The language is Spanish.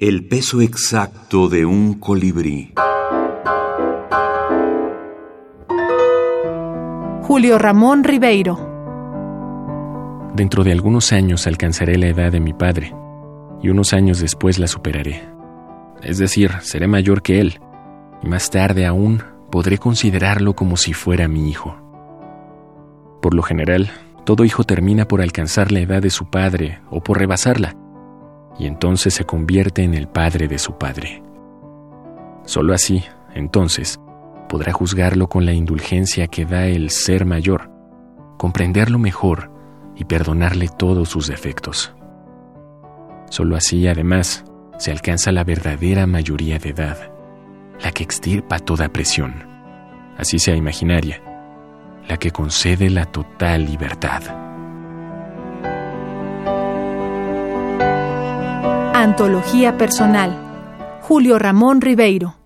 El peso exacto de un colibrí. Julio Ramón Ribeiro. Dentro de algunos años alcanzaré la edad de mi padre y unos años después la superaré. Es decir, seré mayor que él y más tarde aún podré considerarlo como si fuera mi hijo. Por lo general, todo hijo termina por alcanzar la edad de su padre o por rebasarla, y entonces se convierte en el padre de su padre. Solo así, entonces, podrá juzgarlo con la indulgencia que da el ser mayor, comprenderlo mejor y perdonarle todos sus defectos. Solo así, además, se alcanza la verdadera mayoría de edad, la que extirpa toda presión, así sea imaginaria, la que concede la total libertad. Antología personal. Julio Ramón Ribeiro.